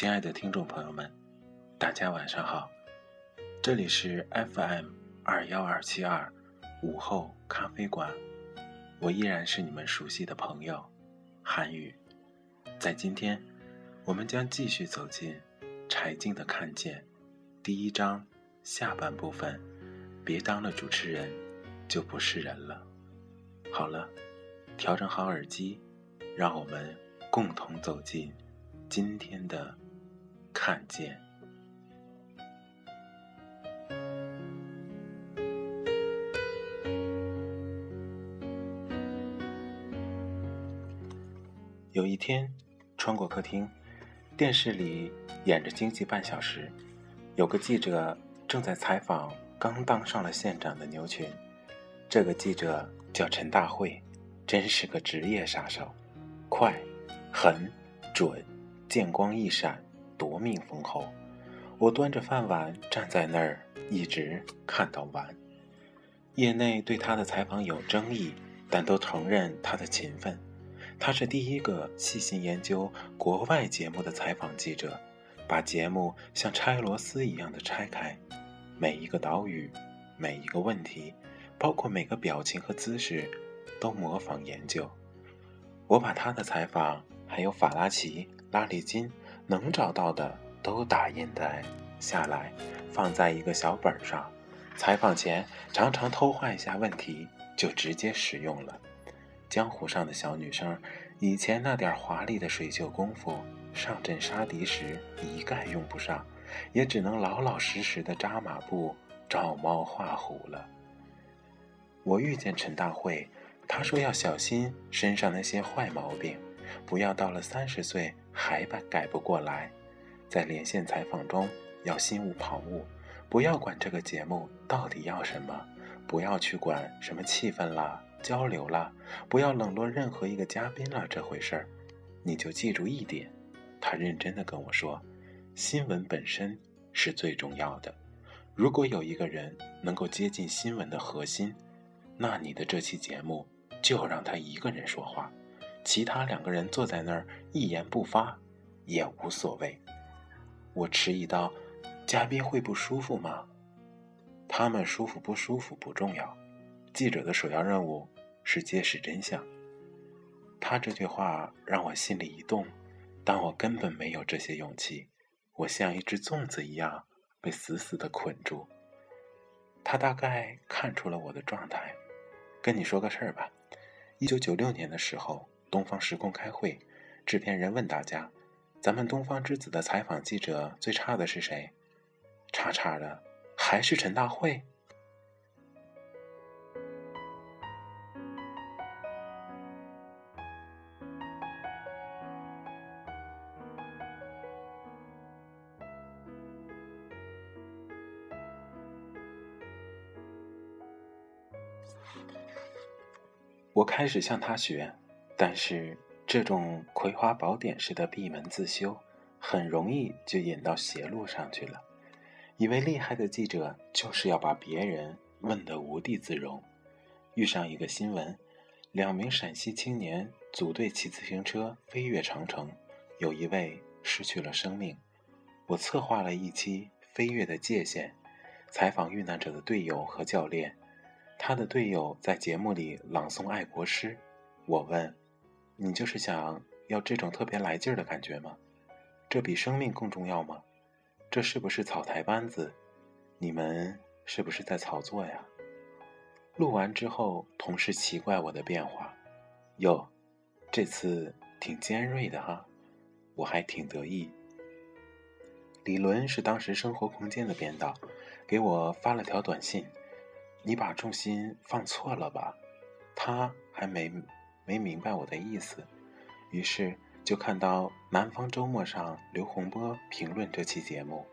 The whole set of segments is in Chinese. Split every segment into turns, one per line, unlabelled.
亲爱的听众朋友们，大家晚上好，这里是 FM 二幺二七二午后咖啡馆，我依然是你们熟悉的朋友韩宇。在今天，我们将继续走进柴静的《看见》第一章下半部分。别当了主持人，就不是人了。好了，调整好耳机，让我们共同走进今天的。看见。有一天，穿过客厅，电视里演着《经济半小时》，有个记者正在采访刚当上了县长的牛群。这个记者叫陈大会，真是个职业杀手，快、狠、准，见光一闪。夺命封喉，我端着饭碗站在那儿，一直看到完。业内对他的采访有争议，但都承认他的勤奋。他是第一个细心研究国外节目的采访记者，把节目像拆螺丝一样的拆开，每一个岛屿，每一个问题，包括每个表情和姿势，都模仿研究。我把他的采访，还有法拉奇、拉里金。能找到的都打印在下来，放在一个小本上。采访前常常偷换一下问题，就直接使用了。江湖上的小女生，以前那点华丽的水袖功夫，上阵杀敌时一概用不上，也只能老老实实的扎马步、照猫画虎了。我遇见陈大慧，他说要小心身上那些坏毛病。不要到了三十岁还改改不过来，在连线采访中要心无旁骛，不要管这个节目到底要什么，不要去管什么气氛啦、交流啦，不要冷落任何一个嘉宾了这回事儿，你就记住一点，他认真的跟我说，新闻本身是最重要的，如果有一个人能够接近新闻的核心，那你的这期节目就让他一个人说话。其他两个人坐在那儿一言不发，也无所谓。我迟疑道：“嘉宾会不舒服吗？”他们舒服不舒服不重要，记者的首要任务是揭示真相。他这句话让我心里一动，但我根本没有这些勇气。我像一只粽子一样被死死的捆住。他大概看出了我的状态，跟你说个事儿吧。一九九六年的时候。东方时空开会，制片人问大家：“咱们东方之子的采访记者最差的是谁？”差差的还是陈大会。我开始向他学。但是这种葵花宝典式的闭门自修，很容易就引到邪路上去了。一位厉害的记者就是要把别人问得无地自容。遇上一个新闻，两名陕西青年组队骑自行车飞越长城，有一位失去了生命。我策划了一期《飞跃的界限》，采访遇难者的队友和教练。他的队友在节目里朗诵爱国诗，我问。你就是想要这种特别来劲儿的感觉吗？这比生命更重要吗？这是不是草台班子？你们是不是在炒作呀？录完之后，同事奇怪我的变化，哟，这次挺尖锐的哈，我还挺得意。李伦是当时生活空间的编导，给我发了条短信：“你把重心放错了吧？”他还没。没明白我的意思，于是就看到《南方周末》上刘洪波评论这期节目，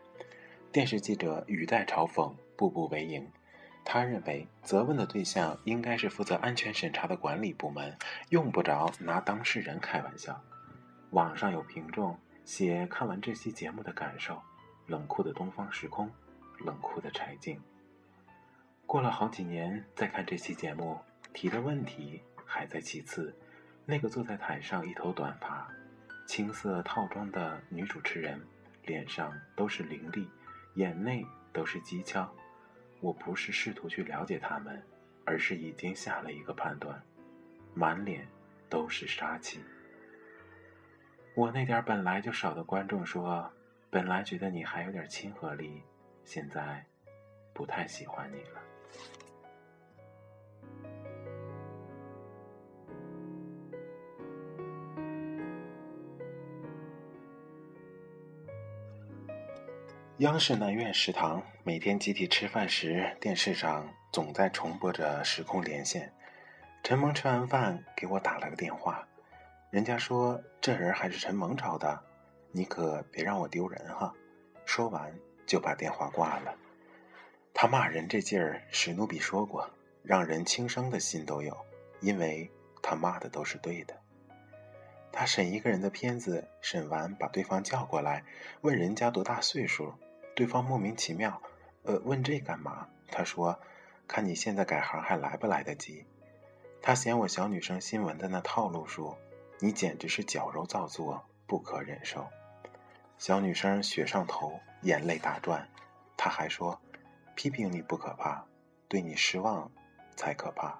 电视记者语带嘲讽，步步为营。他认为责问的对象应该是负责安全审查的管理部门，用不着拿当事人开玩笑。网上有评众写看完这期节目的感受：冷酷的东方时空，冷酷的柴静。过了好几年再看这期节目，提的问题。还在其次，那个坐在台上一头短发、青色套装的女主持人，脸上都是凌厉，眼内都是讥诮。我不是试图去了解他们，而是已经下了一个判断，满脸都是杀气。我那点本来就少的观众说，本来觉得你还有点亲和力，现在不太喜欢你了。央视南苑食堂每天集体吃饭时，电视上总在重播着时空连线。陈萌吃完饭给我打了个电话，人家说这人还是陈萌找的，你可别让我丢人哈。说完就把电话挂了。他骂人这劲儿，史努比说过，让人轻生的心都有，因为他骂的都是对的。他审一个人的片子，审完把对方叫过来，问人家多大岁数。对方莫名其妙，呃，问这干嘛？他说：“看你现在改行还来不来得及。”他嫌我小女生新闻的那套路说，你简直是矫揉造作，不可忍受。小女生血上头，眼泪打转。他还说：“批评你不可怕，对你失望才可怕。”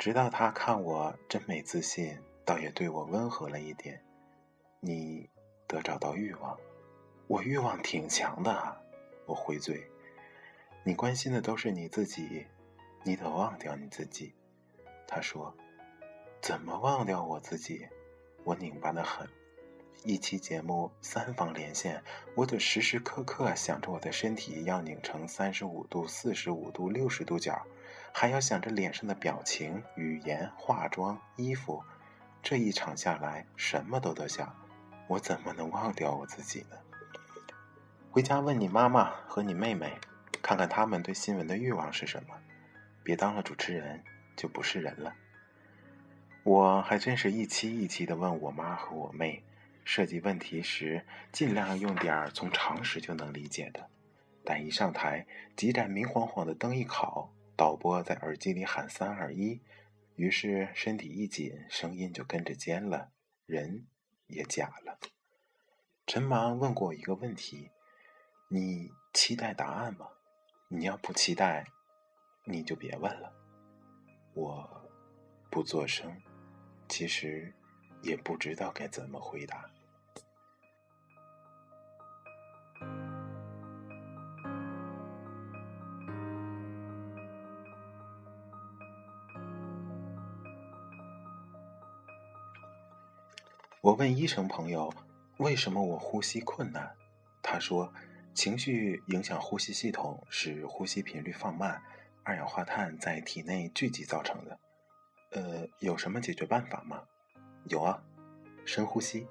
直到他看我真没自信，倒也对我温和了一点。你得找到欲望。我欲望挺强的，我回嘴。你关心的都是你自己，你得忘掉你自己。他说：“怎么忘掉我自己？”我拧巴的很。一期节目三方连线，我得时时刻刻想着我的身体要拧成三十五度、四十五度、六十度角，还要想着脸上的表情、语言、化妆、衣服。这一场下来，什么都得想。我怎么能忘掉我自己呢？回家问你妈妈和你妹妹，看看他们对新闻的欲望是什么。别当了主持人就不是人了。我还真是一期一期的问我妈和我妹，设计问题时尽量用点儿从常识就能理解的。但一上台，几盏明晃晃的灯一烤，导播在耳机里喊“三二一”，于是身体一紧，声音就跟着尖了，人也假了。陈芒问过我一个问题。你期待答案吗？你要不期待，你就别问了。我不作声，其实也不知道该怎么回答。我问医生朋友，为什么我呼吸困难？他说。情绪影响呼吸系统，使呼吸频率放慢，二氧化碳在体内聚集造成的。呃，有什么解决办法吗？有啊，深呼吸。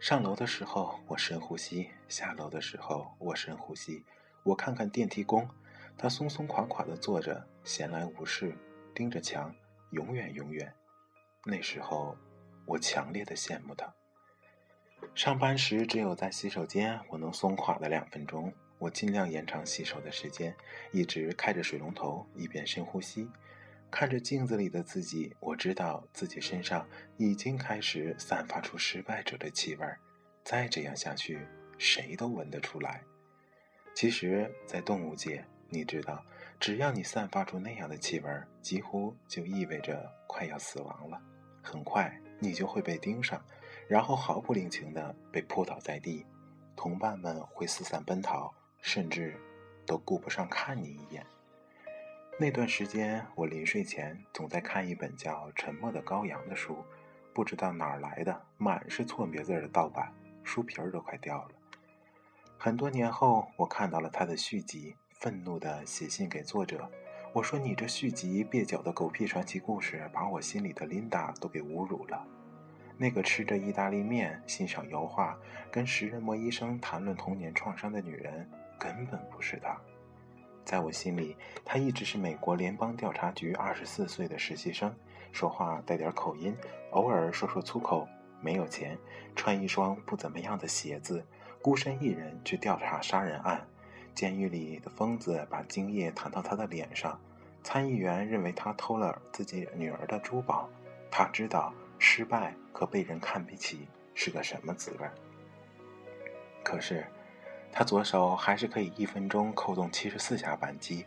上楼的时候我深呼吸，下楼的时候我深呼吸。我看看电梯工，他松松垮垮的坐着，闲来无事，盯着墙，永远永远。那时候，我强烈的羡慕他。上班时只有在洗手间我能松垮的两分钟，我尽量延长洗手的时间，一直开着水龙头，一边深呼吸，看着镜子里的自己，我知道自己身上已经开始散发出失败者的气味，再这样下去，谁都闻得出来。其实，在动物界，你知道，只要你散发出那样的气味，几乎就意味着快要死亡了，很快你就会被盯上。然后毫不领情地被扑倒在地，同伴们会四散奔逃，甚至都顾不上看你一眼。那段时间，我临睡前总在看一本叫《沉默的羔羊》的书，不知道哪儿来的，满是错别字的盗版，书皮儿都快掉了。很多年后，我看到了他的续集，愤怒地写信给作者，我说：“你这续集蹩脚的狗屁传奇故事，把我心里的琳达都给侮辱了。”那个吃着意大利面、欣赏油画、跟食人魔医生谈论童年创伤的女人，根本不是她。在我心里，她一直是美国联邦调查局二十四岁的实习生，说话带点口音，偶尔说说粗口，没有钱，穿一双不怎么样的鞋子，孤身一人去调查杀人案。监狱里的疯子把精液弹到他的脸上，参议员认为他偷了自己女儿的珠宝。他知道失败。可被人看不起是个什么滋味？可是，他左手还是可以一分钟扣动七十四下扳机，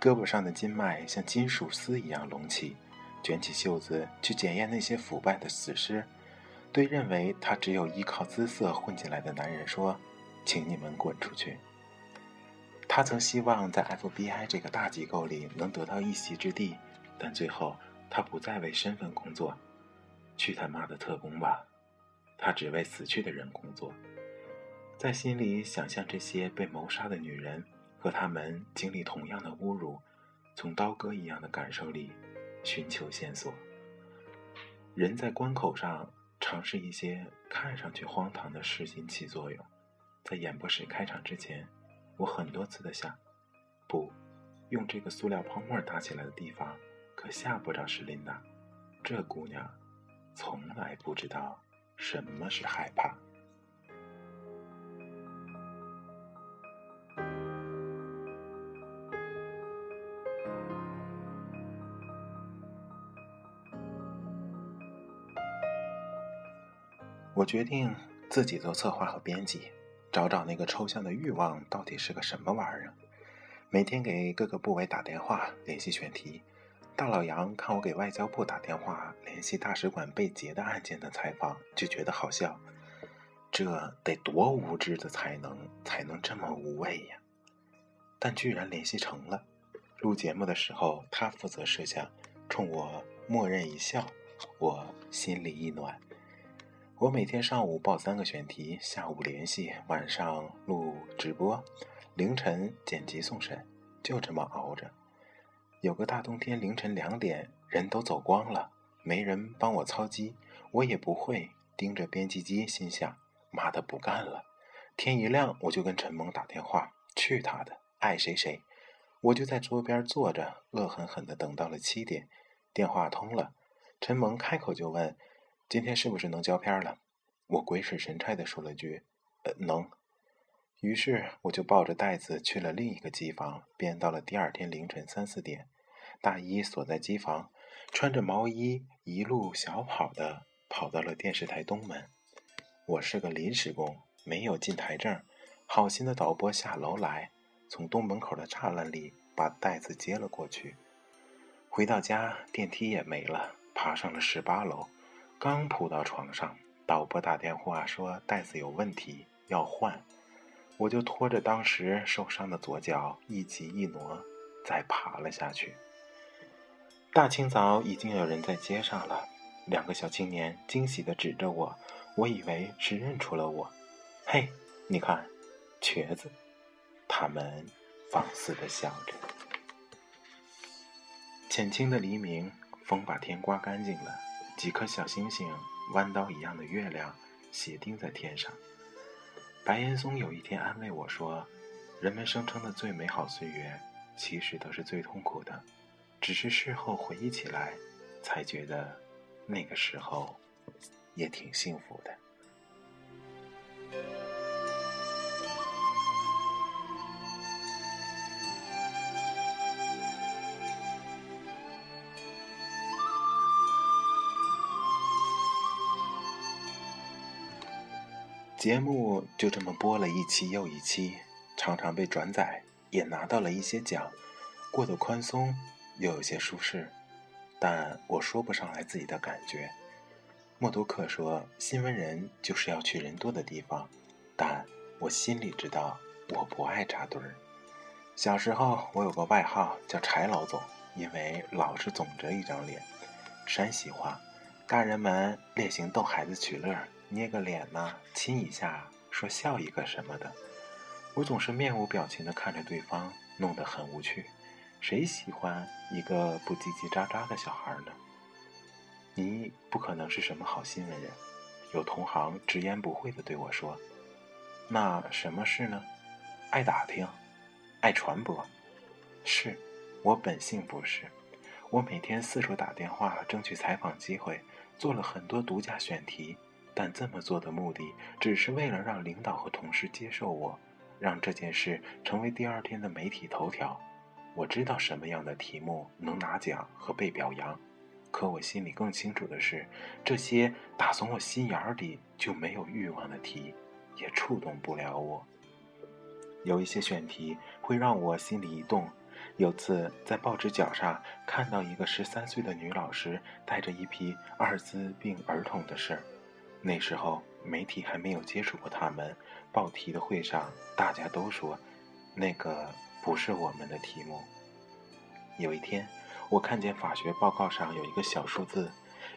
胳膊上的筋脉像金属丝一样隆起，卷起袖子去检验那些腐败的死尸，对认为他只有依靠姿色混进来的男人说：“请你们滚出去。”他曾希望在 FBI 这个大机构里能得到一席之地，但最后他不再为身份工作。去他妈的特工吧！他只为死去的人工作，在心里想象这些被谋杀的女人和他们经历同样的侮辱，从刀割一样的感受里寻求线索。人在关口上尝试一些看上去荒唐的事情起作用。在演播室开场之前，我很多次的想：不，用这个塑料泡沫搭起来的地方，可吓不着史琳达。这姑娘。从来不知道什么是害怕。我决定自己做策划和编辑，找找那个抽象的欲望到底是个什么玩意儿。每天给各个部委打电话，联系选题。大老杨看我给外交部打电话联系大使馆被劫的案件的采访，就觉得好笑。这得多无知的才能才能这么无畏呀！但居然联系成了。录节目的时候，他负责摄像，冲我默认一笑，我心里一暖。我每天上午报三个选题，下午联系，晚上录直播，凌晨剪辑送审，就这么熬着。有个大冬天凌晨两点，人都走光了，没人帮我操机，我也不会盯着编辑机，心想：妈的，不干了！天一亮，我就跟陈萌打电话，去他的，爱谁谁！我就在桌边坐着，恶狠狠地等到了七点，电话通了，陈萌开口就问：“今天是不是能交片了？”我鬼使神差地说了句：“呃，能。”于是我就抱着袋子去了另一个机房，编到了第二天凌晨三四点。大衣锁在机房，穿着毛衣一路小跑的跑到了电视台东门。我是个临时工，没有进台证。好心的导播下楼来，从东门口的栅栏里把袋子接了过去。回到家，电梯也没了，爬上了十八楼。刚扑到床上，导播打电话说袋子有问题，要换。我就拖着当时受伤的左脚，一挤一挪，再爬了下去。大清早已经有人在街上了，两个小青年惊喜地指着我，我以为是认出了我。嘿，你看，瘸子！他们放肆地笑着。浅青的黎明，风把天刮干净了，几颗小星星，弯刀一样的月亮，斜钉在天上。白岩松有一天安慰我说：“人们声称的最美好岁月，其实都是最痛苦的，只是事后回忆起来，才觉得那个时候也挺幸福的。”节目就这么播了一期又一期，常常被转载，也拿到了一些奖，过得宽松又有些舒适，但我说不上来自己的感觉。默多克说：“新闻人就是要去人多的地方。”但我心里知道，我不爱扎堆儿。小时候我有个外号叫“柴老总”，因为老是总着一张脸。山西话，大人们烈行逗孩子取乐。捏个脸呢，亲一下，说笑一个什么的，我总是面无表情地看着对方，弄得很无趣。谁喜欢一个不叽叽喳喳的小孩呢？你不可能是什么好新闻人。有同行直言不讳地对我说：“那什么事呢？爱打听，爱传播。”是，我本性不是。我每天四处打电话，争取采访机会，做了很多独家选题。但这么做的目的，只是为了让领导和同事接受我，让这件事成为第二天的媒体头条。我知道什么样的题目能拿奖和被表扬，可我心里更清楚的是，这些打从我心眼里就没有欲望的题，也触动不了我。有一些选题会让我心里一动。有次在报纸角上看到一个十三岁的女老师带着一批艾滋病儿童的事儿，那时候媒体还没有接触过他们。报题的会上，大家都说那个不是我们的题目。有一天，我看见法学报告上有一个小数字：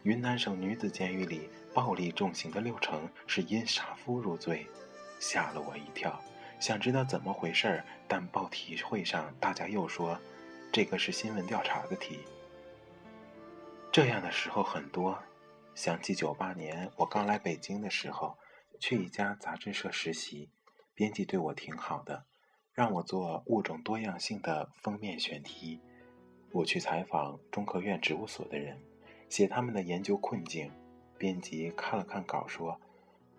云南省女子监狱里暴力重刑的六成是因杀夫入罪，吓了我一跳。想知道怎么回事儿，但报题会上大家又说，这个是新闻调查的题。这样的时候很多。想起九八年我刚来北京的时候，去一家杂志社实习，编辑对我挺好的，让我做物种多样性的封面选题。我去采访中科院植物所的人，写他们的研究困境。编辑看了看稿，说：“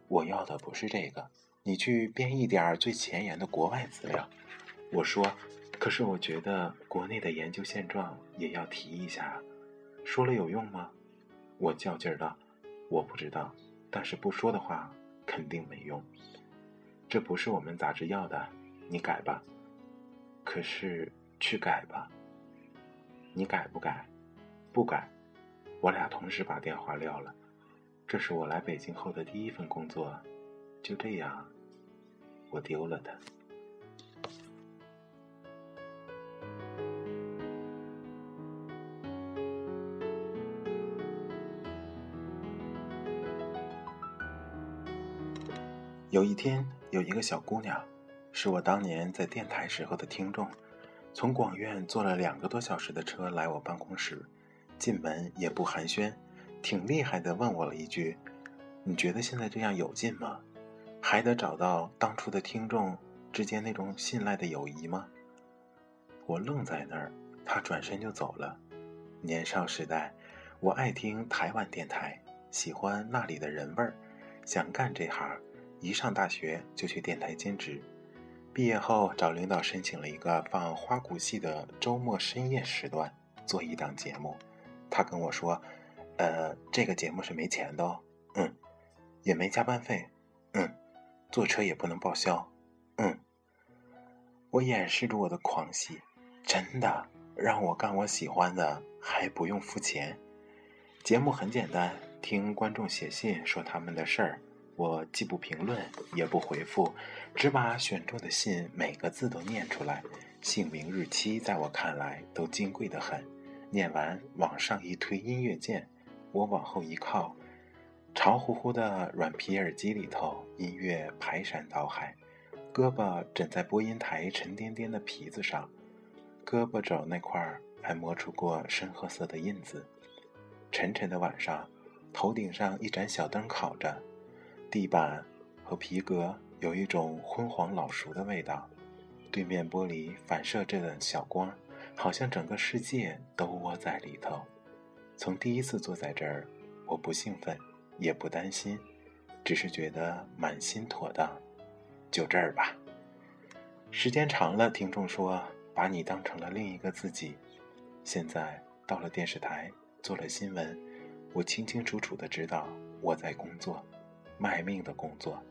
我要的不是这个。”你去编一点最前沿的国外资料，我说，可是我觉得国内的研究现状也要提一下，说了有用吗？我较劲儿道，我不知道，但是不说的话肯定没用。这不是我们杂志要的，你改吧。可是去改吧，你改不改？不改。我俩同时把电话撂了。这是我来北京后的第一份工作，就这样。我丢了它。有一天，有一个小姑娘，是我当年在电台时候的听众，从广院坐了两个多小时的车来我办公室，进门也不寒暄，挺厉害的，问我了一句：“你觉得现在这样有劲吗？”还得找到当初的听众之间那种信赖的友谊吗？我愣在那儿，他转身就走了。年少时代，我爱听台湾电台，喜欢那里的人味儿，想干这行。一上大学就去电台兼职，毕业后找领导申请了一个放花鼓戏的周末深夜时段做一档节目。他跟我说：“呃，这个节目是没钱的哦，嗯，也没加班费，嗯。”坐车也不能报销，嗯。我掩饰住我的狂喜，真的让我干我喜欢的，还不用付钱。节目很简单，听观众写信说他们的事儿，我既不评论也不回复，只把选中的信每个字都念出来，姓名、日期在我看来都金贵的很。念完，往上一推音乐键，我往后一靠。潮乎乎的软皮耳机里头，音乐排山倒海，胳膊枕在播音台沉甸甸的皮子上，胳膊肘那块儿还磨出过深褐色的印子。沉沉的晚上，头顶上一盏小灯烤着，地板和皮革有一种昏黄老熟的味道，对面玻璃反射着的小光，好像整个世界都窝在里头。从第一次坐在这儿，我不兴奋。也不担心，只是觉得满心妥当，就这儿吧。时间长了，听众说把你当成了另一个自己。现在到了电视台，做了新闻，我清清楚楚的知道我在工作，卖命的工作。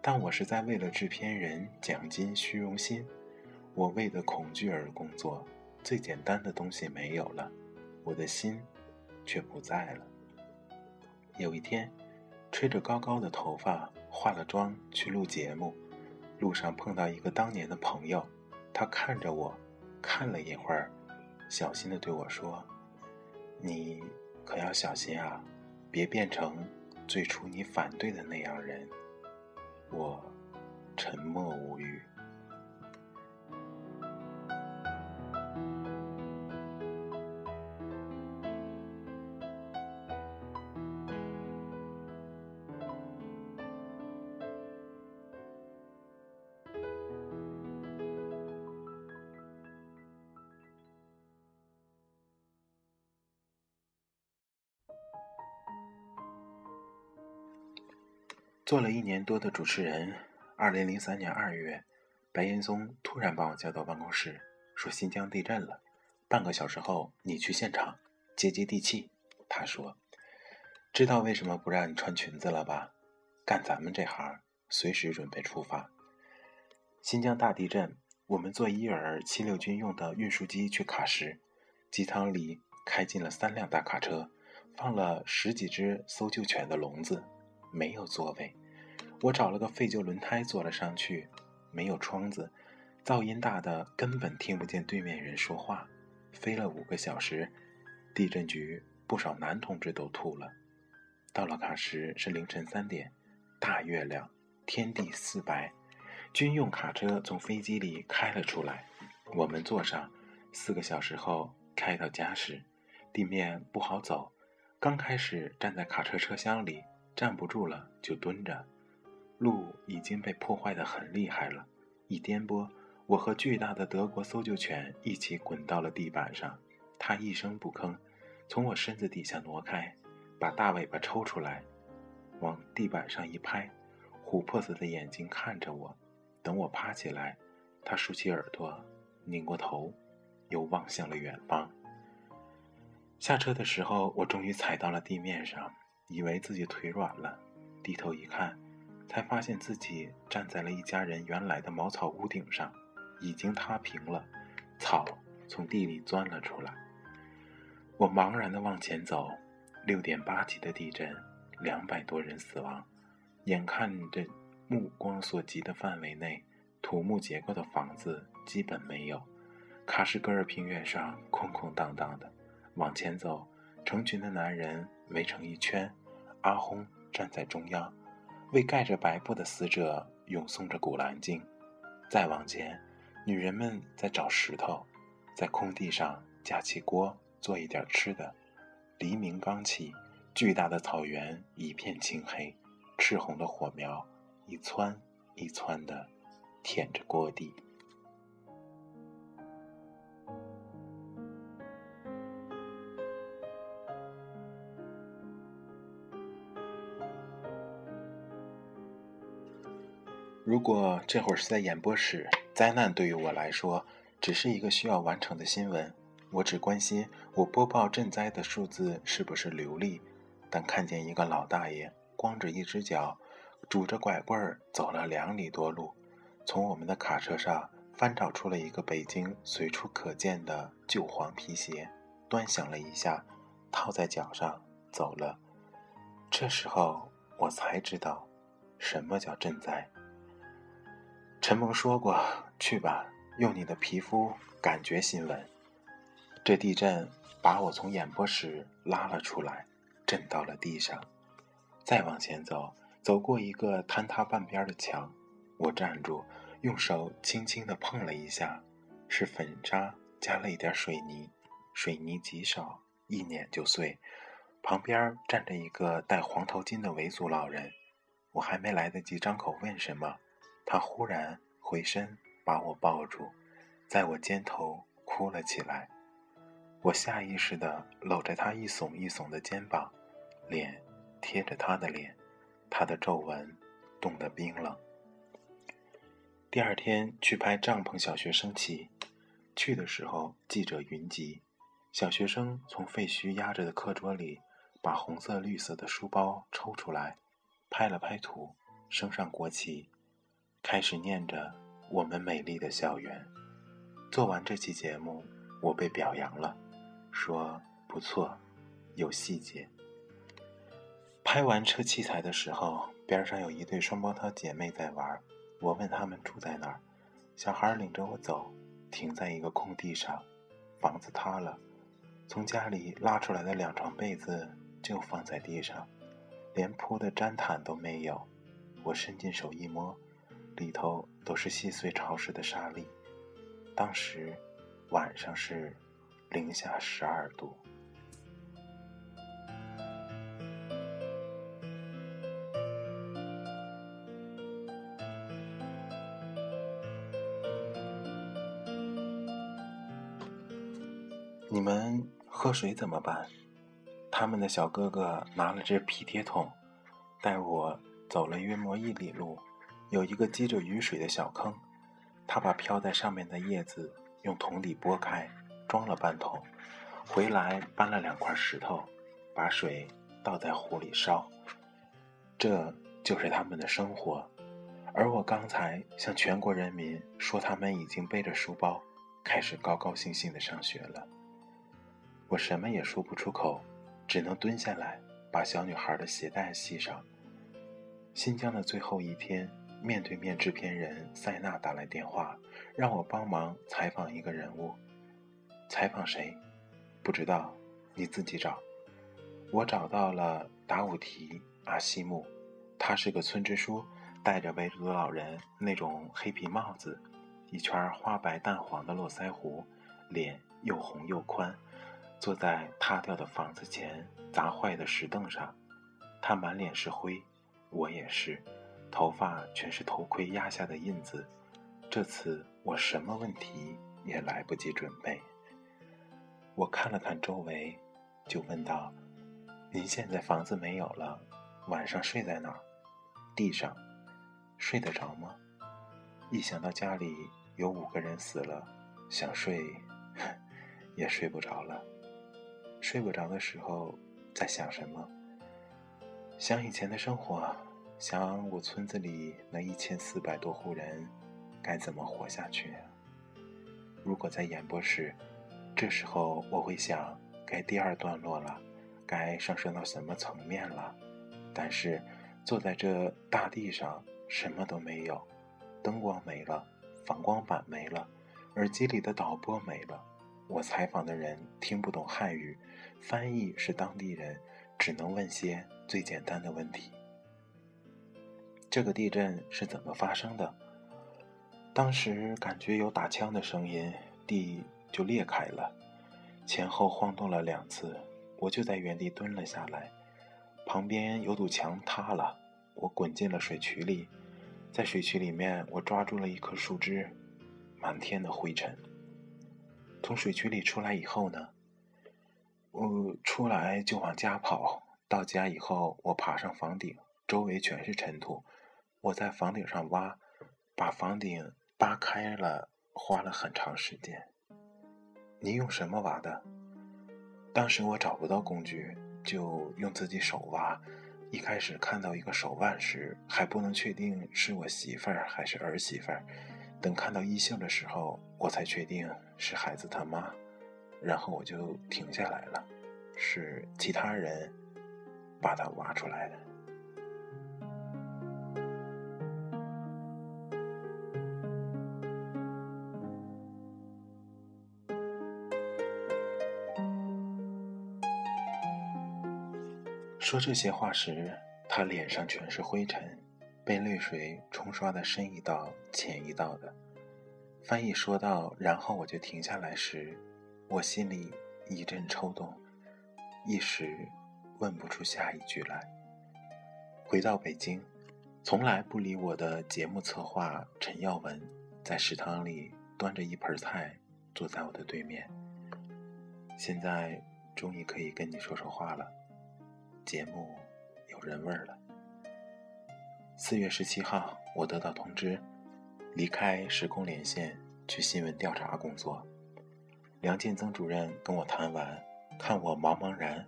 但我是在为了制片人、奖金、虚荣心，我为的恐惧而工作。最简单的东西没有了，我的心却不在了。有一天，吹着高高的头发，化了妆去录节目，路上碰到一个当年的朋友，他看着我，看了一会儿，小心的对我说：“你可要小心啊，别变成最初你反对的那样人。”我沉默无语。做了一年多的主持人，二零零三年二月，白岩松突然把我叫到办公室，说新疆地震了，半个小时后你去现场，接接地气。他说：“知道为什么不让你穿裙子了吧？干咱们这行，随时准备出发。新疆大地震，我们坐伊尔七六军用的运输机去喀什，机舱里开进了三辆大卡车，放了十几只搜救犬的笼子，没有座位。我找了个废旧轮胎坐了上去，没有窗子，噪音大的根本听不见对面人说话。飞了五个小时，地震局不少男同志都吐了。到了喀什是凌晨三点，大月亮，天地四白，军用卡车从飞机里开了出来，我们坐上。四个小时后开到加什，地面不好走，刚开始站在卡车车厢里，站不住了就蹲着。路已经被破坏得很厉害了，一颠簸，我和巨大的德国搜救犬一起滚到了地板上。它一声不吭，从我身子底下挪开，把大尾巴抽出来，往地板上一拍，琥珀色的眼睛看着我。等我趴起来，它竖起耳朵，拧过头，又望向了远方。下车的时候，我终于踩到了地面上，以为自己腿软了，低头一看。才发现自己站在了一家人原来的茅草屋顶上，已经塌平了，草从地里钻了出来。我茫然地往前走，六点八级的地震，两百多人死亡，眼看着目光所及的范围内，土木结构的房子基本没有。喀什噶尔平原上空空荡荡的，往前走，成群的男人围成一圈，阿訇站在中央。为盖着白布的死者咏诵着《古兰经》，再往前，女人们在找石头，在空地上架起锅做一点吃的。黎明刚起，巨大的草原一片青黑，赤红的火苗一窜一窜的舔着锅底。如果这会儿是在演播室，灾难对于我来说只是一个需要完成的新闻。我只关心我播报赈灾的数字是不是流利。但看见一个老大爷光着一只脚，拄着拐棍儿走了两里多路，从我们的卡车上翻找出了一个北京随处可见的旧黄皮鞋，端详了一下，套在脚上走了。这时候我才知道，什么叫赈灾。陈蒙说过：“去吧，用你的皮肤感觉新闻。”这地震把我从演播室拉了出来，震到了地上。再往前走，走过一个坍塌半边的墙，我站住，用手轻轻地碰了一下，是粉渣加了一点水泥，水泥极少，一碾就碎。旁边站着一个戴黄头巾的维族老人，我还没来得及张口问什么。他忽然回身把我抱住，在我肩头哭了起来。我下意识地搂着他一耸一耸的肩膀，脸贴着他的脸，他的皱纹冻得冰冷。第二天去拍帐篷小学生起，去的时候记者云集，小学生从废墟压着的课桌里把红色绿色的书包抽出来，拍了拍土，升上国旗。开始念着我们美丽的校园。做完这期节目，我被表扬了，说不错，有细节。拍完车器材的时候，边上有一对双胞胎姐妹在玩。我问他们住在哪儿，小孩领着我走，停在一个空地上，房子塌了，从家里拉出来的两床被子就放在地上，连铺的毡毯都没有。我伸进手一摸。里头都是细碎潮湿的沙粒。当时晚上是零下十二度。你们喝水怎么办？他们的小哥哥拿了只皮铁桶，带我走了约莫一里路。有一个积着雨水的小坑，他把飘在上面的叶子用桶底拨开，装了半桶，回来搬了两块石头，把水倒在壶里烧。这就是他们的生活，而我刚才向全国人民说，他们已经背着书包，开始高高兴兴的上学了。我什么也说不出口，只能蹲下来把小女孩的鞋带系上。新疆的最后一天，面对面制片人塞纳打来电话，让我帮忙采访一个人物。采访谁？不知道，你自己找。我找到了达武提阿西木，他是个村支书，戴着维族老人那种黑皮帽子，一圈花白淡黄的络腮胡，脸又红又宽。坐在塌掉的房子前砸坏的石凳上，他满脸是灰，我也是，头发全是头盔压下的印子。这次我什么问题也来不及准备。我看了看周围，就问道：“您现在房子没有了，晚上睡在哪儿？地上，睡得着吗？”一想到家里有五个人死了，想睡 也睡不着了。睡不着的时候，在想什么？想以前的生活，想我村子里那一千四百多户人该怎么活下去。如果在演播室，这时候我会想，该第二段落了，该上升到什么层面了。但是坐在这大地上，什么都没有，灯光没了，反光板没了，耳机里的导播没了。我采访的人听不懂汉语，翻译是当地人，只能问些最简单的问题。这个地震是怎么发生的？当时感觉有打枪的声音，地就裂开了，前后晃动了两次，我就在原地蹲了下来。旁边有堵墙塌了，我滚进了水渠里，在水渠里面，我抓住了一棵树枝，满天的灰尘。从水渠里出来以后呢，我出来就往家跑。到家以后，我爬上房顶，周围全是尘土。我在房顶上挖，把房顶扒开了，花了很长时间。你用什么挖的？当时我找不到工具，就用自己手挖。一开始看到一个手腕时，还不能确定是我媳妇儿还是儿媳妇儿。等看到衣袖的时候，我才确定是孩子他妈，然后我就停下来了。是其他人把他挖出来的。说这些话时，他脸上全是灰尘。被泪水冲刷的深一道浅一道的，翻译说道：“然后我就停下来时，我心里一阵抽动，一时问不出下一句来。”回到北京，从来不理我的节目策划陈耀文，在食堂里端着一盆菜，坐在我的对面。现在终于可以跟你说说话了，节目有人味儿了。四月十七号，我得到通知，离开时空连线去新闻调查工作。梁建增主任跟我谈完，看我茫茫然，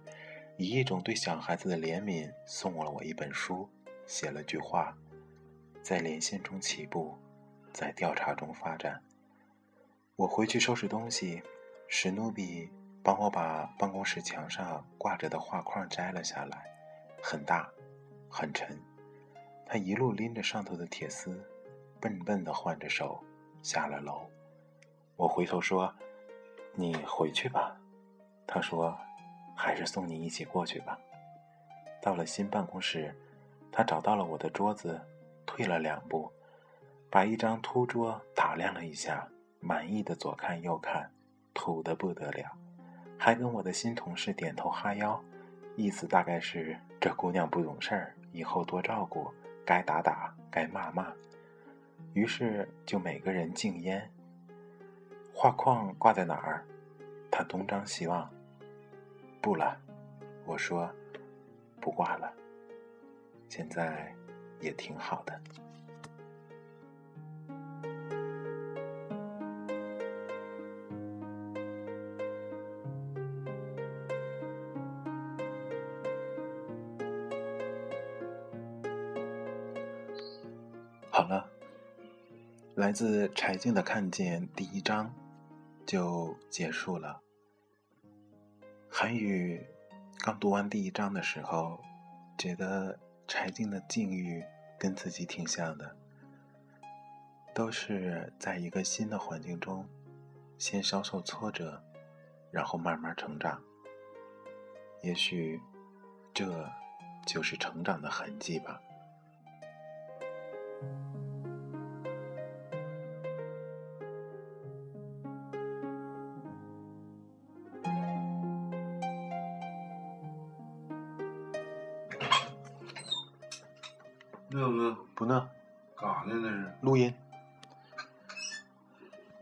以一种对小孩子的怜悯，送了我一本书，写了句话：在连线中起步，在调查中发展。我回去收拾东西，史努比帮我把办公室墙上挂着的画框摘了下来，很大，很沉。他一路拎着上头的铁丝，笨笨的换着手下了楼。我回头说：“你回去吧。”他说：“还是送你一起过去吧。”到了新办公室，他找到了我的桌子，退了两步，把一张秃桌打量了一下，满意的左看右看，土的不得了，还跟我的新同事点头哈腰，意思大概是这姑娘不懂事儿，以后多照顾。该打打，该骂骂，于是就每个人敬烟。画框挂在哪儿？他东张西望。不了，我说不挂了。现在也挺好的。好了，来自柴静的看见第一章就结束了。韩宇刚读完第一章的时候，觉得柴静的境遇跟自己挺像的，都是在一个新的环境中，先稍受挫折，然后慢慢成长。也许，这就是成长的痕迹吧。
饿不饿？
不呢，
干啥呢？那是
录音。